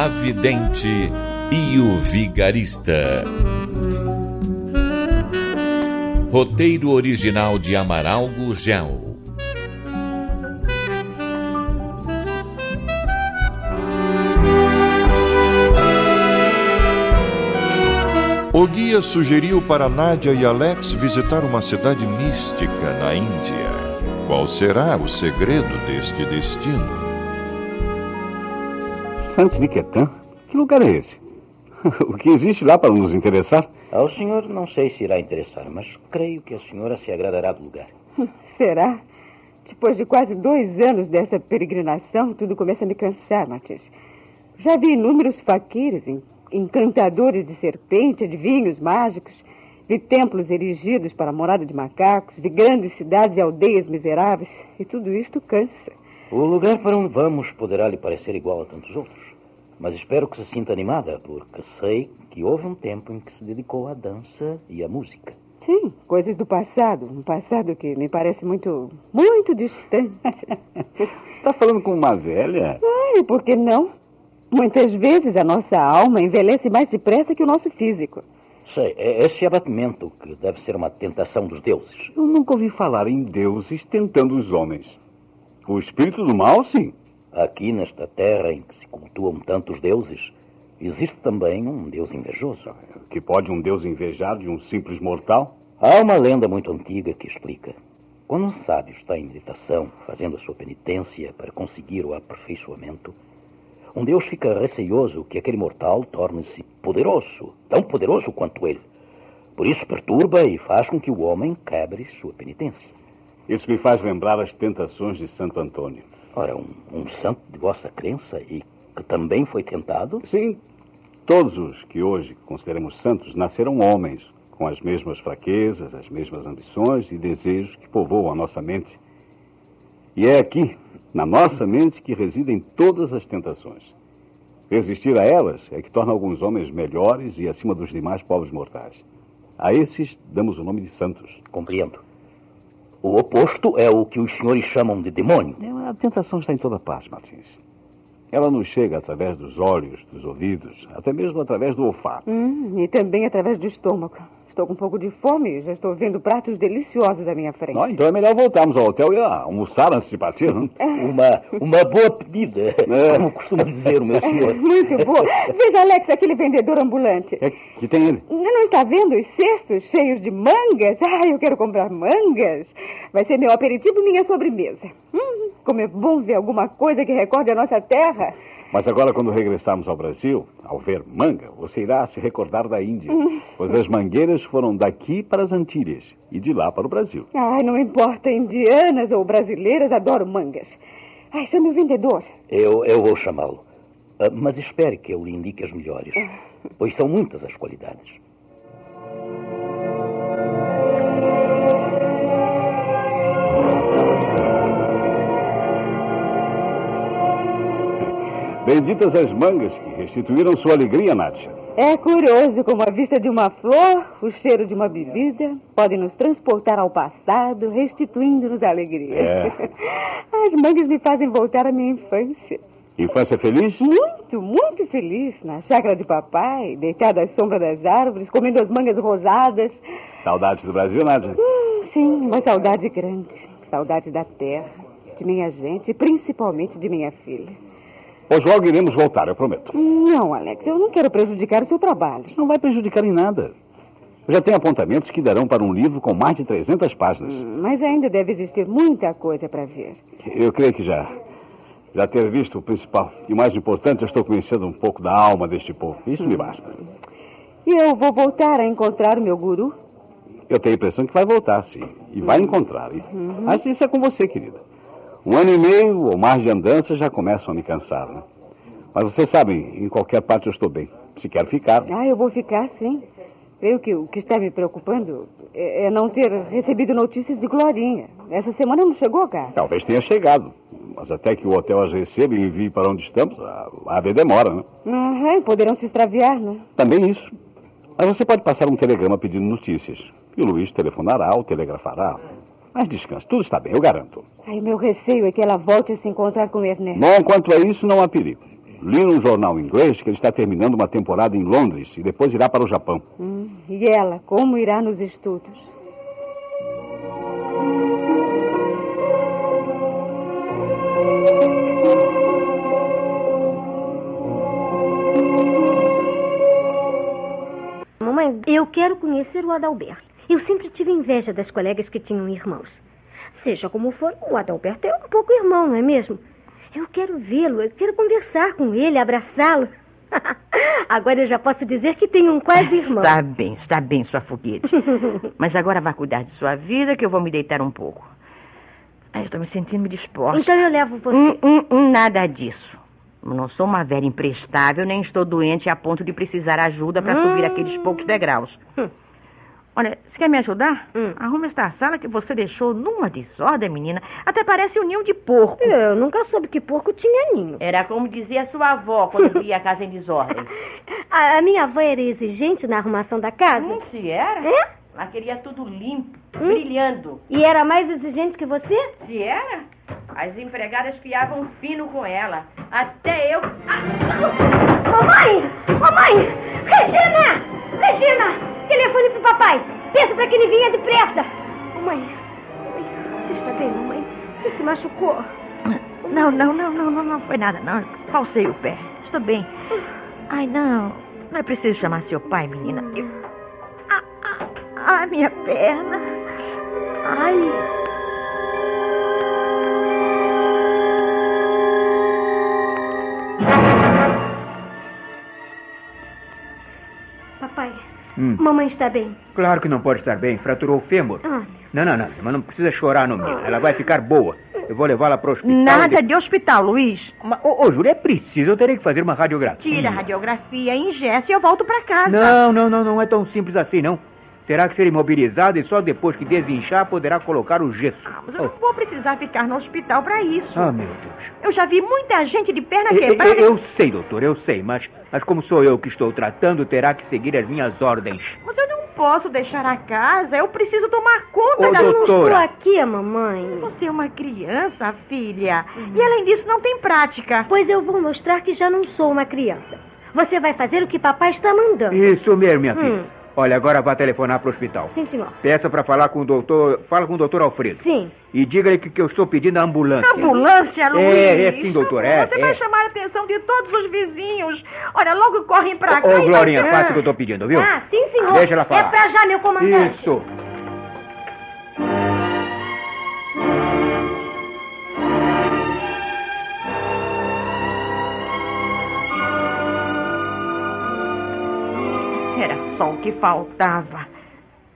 A Vidente e o Vigarista. Roteiro original de Amaral Gurgel. O guia sugeriu para Nádia e Alex visitar uma cidade mística na Índia. Qual será o segredo deste destino? Santiniketan? Que lugar é esse? o que existe lá para nos interessar? Ao senhor não sei se irá interessar, mas creio que a senhora se agradará do lugar. Será? Depois de quase dois anos dessa peregrinação, tudo começa a me cansar, Matias. Já vi inúmeros faquires, encantadores de serpente, adivinhos mágicos, vi templos erigidos para a morada de macacos, vi grandes cidades e aldeias miseráveis, e tudo isto cansa. O lugar para onde vamos poderá lhe parecer igual a tantos outros. Mas espero que se sinta animada, porque sei que houve um tempo em que se dedicou à dança e à música. Sim, coisas do passado. Um passado que me parece muito, muito distante. Está falando com uma velha? Ai, por que não? Muitas vezes a nossa alma envelhece mais depressa que o nosso físico. Sei, é esse abatimento que deve ser uma tentação dos deuses. Eu nunca ouvi falar em deuses tentando os homens. O espírito do mal, sim. Aqui nesta terra em que se cultuam tantos deuses, existe também um deus invejoso. Que pode um deus invejar de um simples mortal? Há uma lenda muito antiga que explica. Quando um sábio está em meditação, fazendo a sua penitência para conseguir o aperfeiçoamento, um deus fica receioso que aquele mortal torne-se poderoso, tão poderoso quanto ele. Por isso perturba e faz com que o homem quebre sua penitência. Isso me faz lembrar as tentações de Santo Antônio. Ora, um, um santo de vossa crença e que também foi tentado? Sim. Todos os que hoje consideramos santos nasceram homens, com as mesmas fraquezas, as mesmas ambições e desejos que povoam a nossa mente. E é aqui, na nossa mente, que residem todas as tentações. Resistir a elas é que torna alguns homens melhores e acima dos demais povos mortais. A esses damos o nome de santos. Compreendo. O oposto é o que os senhores chamam de demônio. A tentação está em toda parte, Martins. Ela nos chega através dos olhos, dos ouvidos, até mesmo através do olfato. Hum, e também através do estômago. Estou com um pouco de fome e já estou vendo pratos deliciosos à minha frente. Não, então é melhor voltarmos ao hotel e almoçar antes de partir, não? Uma, uma boa pedida, é. como costuma dizer o meu senhor. Muito boa. Veja, Alex, aquele vendedor ambulante. É, que tem ele? Não está vendo os cestos cheios de mangas? Ah, eu quero comprar mangas. Vai ser meu aperitivo e minha sobremesa. Hum, como é bom ver alguma coisa que recorde a nossa terra. Mas agora, quando regressarmos ao Brasil, ao ver manga, você irá se recordar da Índia. pois as mangueiras foram daqui para as Antilhas e de lá para o Brasil. Ai, não importa, indianas ou brasileiras, adoro mangas. Ai, chame o vendedor. Eu, eu vou chamá-lo. Uh, mas espere que eu lhe indique as melhores, pois são muitas as qualidades. Benditas as mangas que restituíram sua alegria, Nádia. É curioso como a vista de uma flor, o cheiro de uma bebida, podem nos transportar ao passado, restituindo-nos a alegria. É. As mangas me fazem voltar à minha infância. Infância feliz? Muito, muito feliz. Na chácara de papai, deitada à sombra das árvores, comendo as mangas rosadas. Saudades do Brasil, Nádia? Hum, sim, uma saudade grande. Saudade da terra, de minha gente e principalmente de minha filha. Hoje logo iremos voltar, eu prometo. Não, Alex, eu não quero prejudicar o seu trabalho. Isso não vai prejudicar em nada. Eu já tenho apontamentos que darão para um livro com mais de 300 páginas. Hum, mas ainda deve existir muita coisa para ver. Eu creio que já. Já ter visto o principal. E o mais importante, eu estou conhecendo um pouco da alma deste povo. Isso hum. me basta. E eu vou voltar a encontrar o meu guru? Eu tenho a impressão que vai voltar, sim. E vai encontrar. Uhum. Mas isso é com você, querida. Um ano e meio ou mais de andança já começam a me cansar, né? Mas você sabe, em qualquer parte eu estou bem. Se quer ficar. Ah, eu vou ficar, sim. Creio que o que está me preocupando é, é não ter recebido notícias de Glorinha. Essa semana não chegou, cara. Talvez tenha chegado. Mas até que o hotel as receba e envie para onde estamos, a haver demora, né? Uhum, poderão se extraviar, né? Também isso. Mas você pode passar um telegrama pedindo notícias. E o Luiz telefonará ou telegrafará. Mas descanse, tudo está bem, eu garanto. Ai, meu receio é que ela volte a se encontrar com Ernesto. Bom, quanto a isso, não há perigo. Li num jornal inglês que ele está terminando uma temporada em Londres e depois irá para o Japão. Hum, e ela, como irá nos estudos? Mamãe, eu quero conhecer o Adalberto. Eu sempre tive inveja das colegas que tinham irmãos. Seja como for, o Adalberto é um pouco irmão, não é mesmo? Eu quero vê-lo, eu quero conversar com ele, abraçá-lo. agora eu já posso dizer que tenho um quase irmão. Está bem, está bem, sua foguete. Mas agora vá cuidar de sua vida, que eu vou me deitar um pouco. Ai, estou me sentindo disposta. Então eu levo você. Hum, hum, hum, nada disso. Eu não sou uma velha imprestável, nem estou doente a ponto de precisar ajuda para subir aqueles poucos degraus. Hum. Olha, você quer me ajudar? Hum. Arruma esta sala que você deixou numa desordem, menina. Até parece um ninho de porco. Eu nunca soube que porco tinha ninho. Era como dizia sua avó quando via a casa em desordem. A, a minha avó era exigente na arrumação da casa? Hum, se era? É? Ela queria tudo limpo, brilhando. E era mais exigente que você? Se era? As empregadas fiavam fino com ela. Até eu. Ah! Mamãe! Mamãe! Regina! Regina! Telefone pro papai! Peça para que ele venha depressa! Mamãe! Você está bem, mamãe? Você se machucou? Não, não, não, não, não, não foi nada, não. Falsei o pé. Estou bem. Ai, não. Não é preciso chamar seu pai, menina. Eu... Ah, minha perna. Ai. Hum. mamãe está bem. Claro que não pode estar bem. Fraturou o fêmur. Ah, Não, não, não. Mas não precisa chorar, não, menina. Ela vai ficar boa. Eu vou levá-la para o hospital. Nada de... de hospital, Luiz. Mas, ô, ô, Júlia, é preciso. Eu terei que fazer uma radiografia. Tira a radiografia, ingessa e eu volto para casa. Não, não, não. Não é tão simples assim, não. Terá que ser imobilizada e só depois que desinchar poderá colocar o gesso. Ah, mas eu não vou precisar ficar no hospital para isso. Ah, meu Deus. Eu já vi muita gente de perna Eu, eu- quebrada. eu sei, doutor, eu sei. Mas, mas como sou eu que estou tratando, terá que seguir as minhas ordens. Mas eu não posso deixar a casa. Eu preciso tomar conta Ô, das... eu não doutora. estou aqui, mamãe. Você é uma criança, filha. E além disso, não tem prática. Pois eu vou mostrar que já não sou uma criança. Você vai fazer o que papai está mandando. Isso mesmo, minha Hum. filha. Olha, agora vá telefonar para o hospital. Sim, senhor. Peça para falar com o doutor. Fala com o doutor Alfredo. Sim. E diga-lhe que, que eu estou pedindo a ambulância. Ambulância, Luiz? É, é sim, doutor, é, Você é. vai chamar a atenção de todos os vizinhos. Olha, logo correm pra Ô, cá ô, e vai Glorinha, faça o que eu estou pedindo, viu? Ah, sim, senhor. Deixa ela falar. É pra já, meu comandante. Isso. Só o que faltava.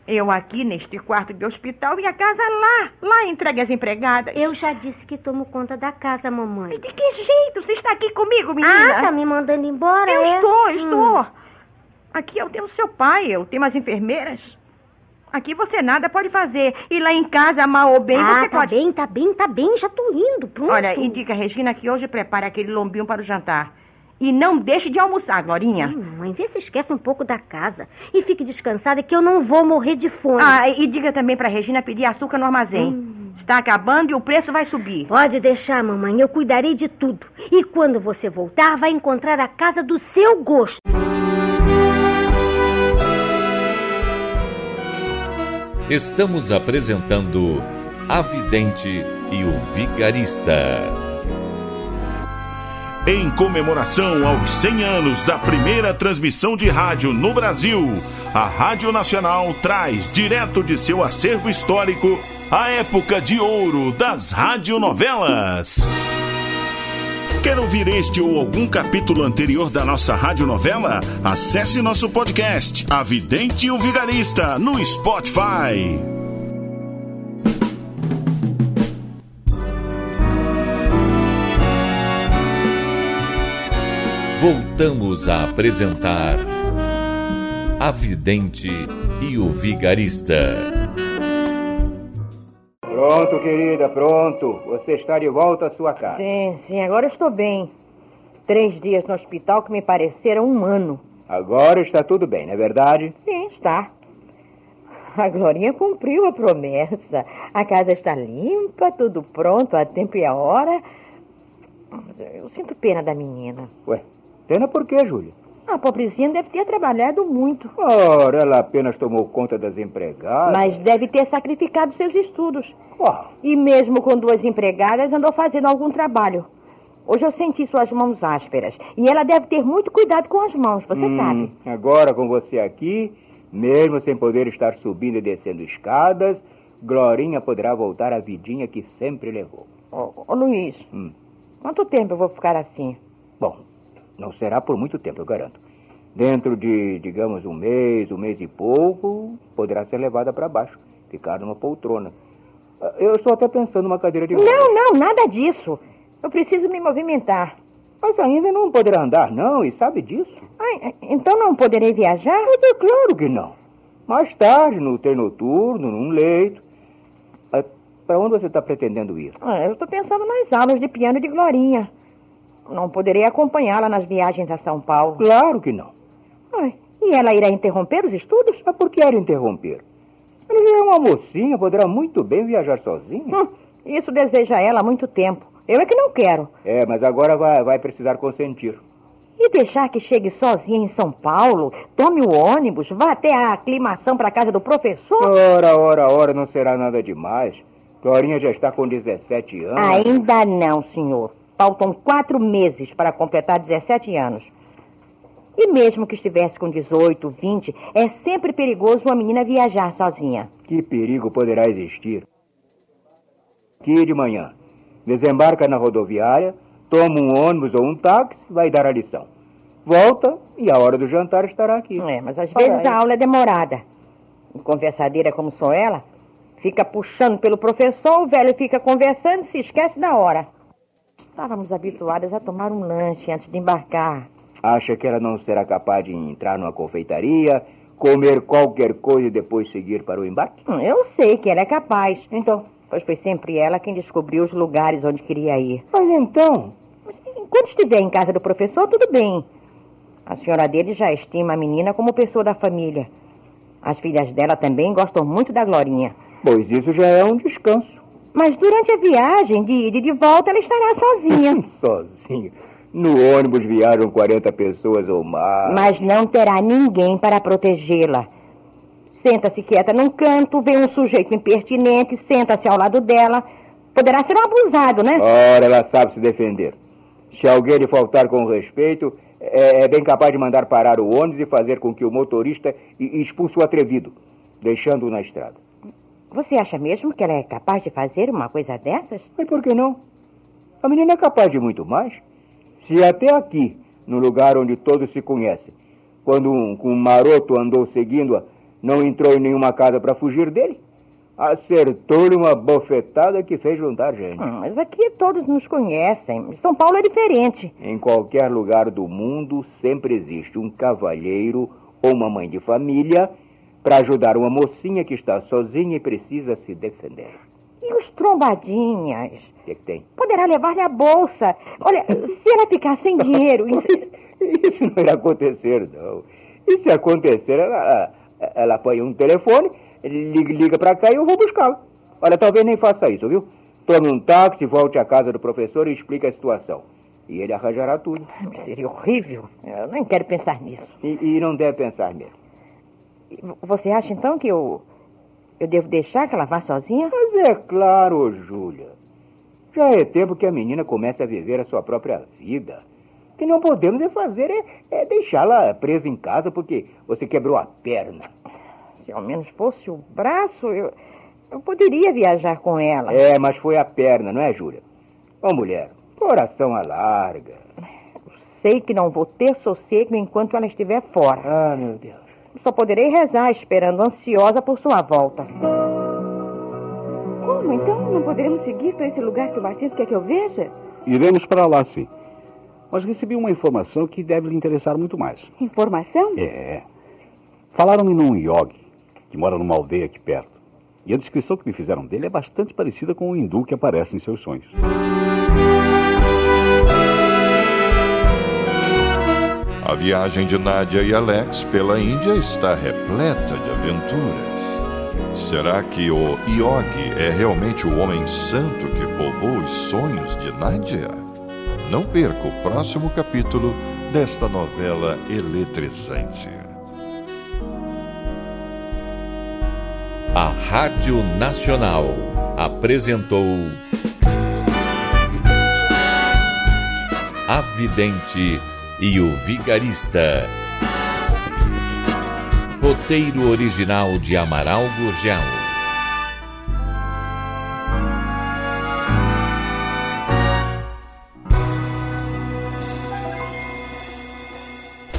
Eu aqui neste quarto de hospital e a casa lá, lá entregue às empregadas. Eu já disse que tomo conta da casa, mamãe. Mas de que jeito? Você está aqui comigo, menina? Ah, tá me mandando embora, Eu é? estou, eu estou. Hum. Aqui eu tenho seu pai, eu tenho as enfermeiras. Aqui você nada pode fazer. E lá em casa, mal ou bem, ah, você tá pode. bem, tá bem, tá bem. Já tô indo, pronto. Olha, e diga a Regina que hoje prepare aquele lombinho para o jantar. E não deixe de almoçar, Glorinha. Ai, mamãe, vê se esquece um pouco da casa. E fique descansada que eu não vou morrer de fome. Ah, e diga também para Regina pedir açúcar no armazém. Hum. Está acabando e o preço vai subir. Pode deixar, mamãe. Eu cuidarei de tudo. E quando você voltar, vai encontrar a casa do seu gosto. Estamos apresentando A Vidente e o Vigarista. Em comemoração aos 100 anos da primeira transmissão de rádio no Brasil, a Rádio Nacional traz direto de seu acervo histórico a época de ouro das radionovelas. Quer ouvir este ou algum capítulo anterior da nossa radionovela? Acesse nosso podcast, A Vidente e o Vigarista, no Spotify. Voltamos a apresentar A Vidente e o Vigarista. Pronto, querida, pronto. Você está de volta à sua casa. Sim, sim, agora estou bem. Três dias no hospital que me pareceram um ano. Agora está tudo bem, não é verdade? Sim, está. A Glorinha cumpriu a promessa. A casa está limpa, tudo pronto, a tempo e a hora. Mas eu sinto pena da menina. Ué, pena por quê, Júlia? A pobrezinha deve ter trabalhado muito. Ora, ela apenas tomou conta das empregadas. Mas deve ter sacrificado seus estudos. Qual? E mesmo com duas empregadas, andou fazendo algum trabalho. Hoje eu senti suas mãos ásperas. E ela deve ter muito cuidado com as mãos, você Hum, sabe. Agora com você aqui, mesmo sem poder estar subindo e descendo escadas, Glorinha poderá voltar à vidinha que sempre levou. Ô, ô, Luiz, Hum. quanto tempo eu vou ficar assim? Bom, não será por muito tempo, eu garanto. Dentro de, digamos, um mês, um mês e pouco, poderá ser levada para baixo, ficar numa poltrona. Ah, Eu estou até pensando numa cadeira de rodas. Não, não, nada disso. Eu preciso me movimentar. Mas ainda não poderá andar, não, e sabe disso? Ai, então não poderei viajar? Mas é claro que não. Mais tarde, no trem noturno, num leito. Para onde você está pretendendo ir? Ah, eu estou pensando nas aulas de piano de Glorinha. Não poderei acompanhá-la nas viagens a São Paulo. Claro que não. Ai, e ela irá interromper os estudos? Mas por que era interromper? Ela já é uma mocinha, poderá muito bem viajar sozinha. Hum, isso deseja ela há muito tempo. Eu é que não quero. É, mas agora vai, vai precisar consentir. E deixar que chegue sozinha em São Paulo, tome o ônibus, vá até a aclimação para a casa do professor? Ora, ora, ora, não será nada demais. Florinha já está com 17 anos. Ainda não, senhor. Faltam quatro meses para completar 17 anos. E mesmo que estivesse com 18, 20, é sempre perigoso uma menina viajar sozinha. Que perigo poderá existir? Aqui de manhã, desembarca na rodoviária, toma um ônibus ou um táxi, vai dar a lição. Volta e a hora do jantar estará aqui. É, mas às vezes a aula é demorada. E Conversadeira como sou ela, fica puxando pelo professor, o velho fica conversando e se esquece da hora. Estávamos habituadas a tomar um lanche antes de embarcar. Acha que ela não será capaz de entrar numa confeitaria, comer qualquer coisa e depois seguir para o embarque? Hum, Eu sei que ela é capaz. Então, pois foi sempre ela quem descobriu os lugares onde queria ir. Mas então, Mas, enquanto estiver em casa do professor, tudo bem. A senhora dele já estima a menina como pessoa da família. As filhas dela também gostam muito da Glorinha. pois isso já é um descanso. Mas durante a viagem de ida e de volta, ela estará sozinha. Sozinho. No ônibus viajam 40 pessoas ou mais. Mas não terá ninguém para protegê-la. Senta-se quieta num canto, vê um sujeito impertinente, senta-se ao lado dela. Poderá ser um abusado, né? Ora, ela sabe se defender. Se alguém lhe faltar com respeito, é, é bem capaz de mandar parar o ônibus e fazer com que o motorista expulse o atrevido, deixando-o na estrada. Você acha mesmo que ela é capaz de fazer uma coisa dessas? Mas por que não? A menina é capaz de muito mais. Se até aqui, no lugar onde todos se conhecem, quando um, um maroto andou seguindo-a, não entrou em nenhuma casa para fugir dele, acertou-lhe uma bofetada que fez juntar gente. Hum, mas aqui todos nos conhecem. São Paulo é diferente. Em qualquer lugar do mundo sempre existe um cavalheiro ou uma mãe de família para ajudar uma mocinha que está sozinha e precisa se defender. E os trombadinhas? O que, é que tem? Poderá levar-lhe a bolsa. Olha, se ela ficar sem dinheiro. Isso... Isso não irá acontecer, não. E se acontecer, ela, ela apanha um telefone, liga, liga para cá e eu vou buscá-la. Olha, talvez nem faça isso, viu? Tome um táxi, volte à casa do professor e explique a situação. E ele arranjará tudo. Seria horrível. Eu nem quero pensar nisso. E, e não deve pensar mesmo. Você acha então que eu. Eu devo deixar que ela vá sozinha? Mas é claro, Júlia. Já é tempo que a menina comece a viver a sua própria vida. O que não podemos é fazer é, é deixá-la presa em casa porque você quebrou a perna. Se ao menos fosse o braço, eu, eu poderia viajar com ela. É, mas foi a perna, não é, Júlia? Ô, mulher, coração alarga. Sei que não vou ter sossego enquanto ela estiver fora. Ah, meu Deus. Só poderei rezar esperando ansiosa por sua volta. Como? Então não poderemos seguir para esse lugar que o Martins quer que eu veja? Iremos para lá, sim. Mas recebi uma informação que deve lhe interessar muito mais. Informação? É. Falaram-me num yogi que mora numa aldeia aqui perto. E a descrição que me fizeram dele é bastante parecida com o hindu que aparece em seus sonhos. Viagem de Nádia e Alex pela Índia está repleta de aventuras. Será que o Yogi é realmente o homem santo que povoa os sonhos de Nádia? Não perca o próximo capítulo desta novela eletrizante. A Rádio Nacional apresentou A Vidente e o Vigarista. Roteiro original de Amaral Gurgel.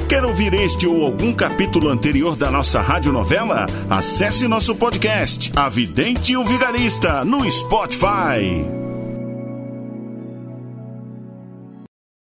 Quer ouvir este ou algum capítulo anterior da nossa radionovela? Acesse nosso podcast, A Vidente e o Vigarista, no Spotify.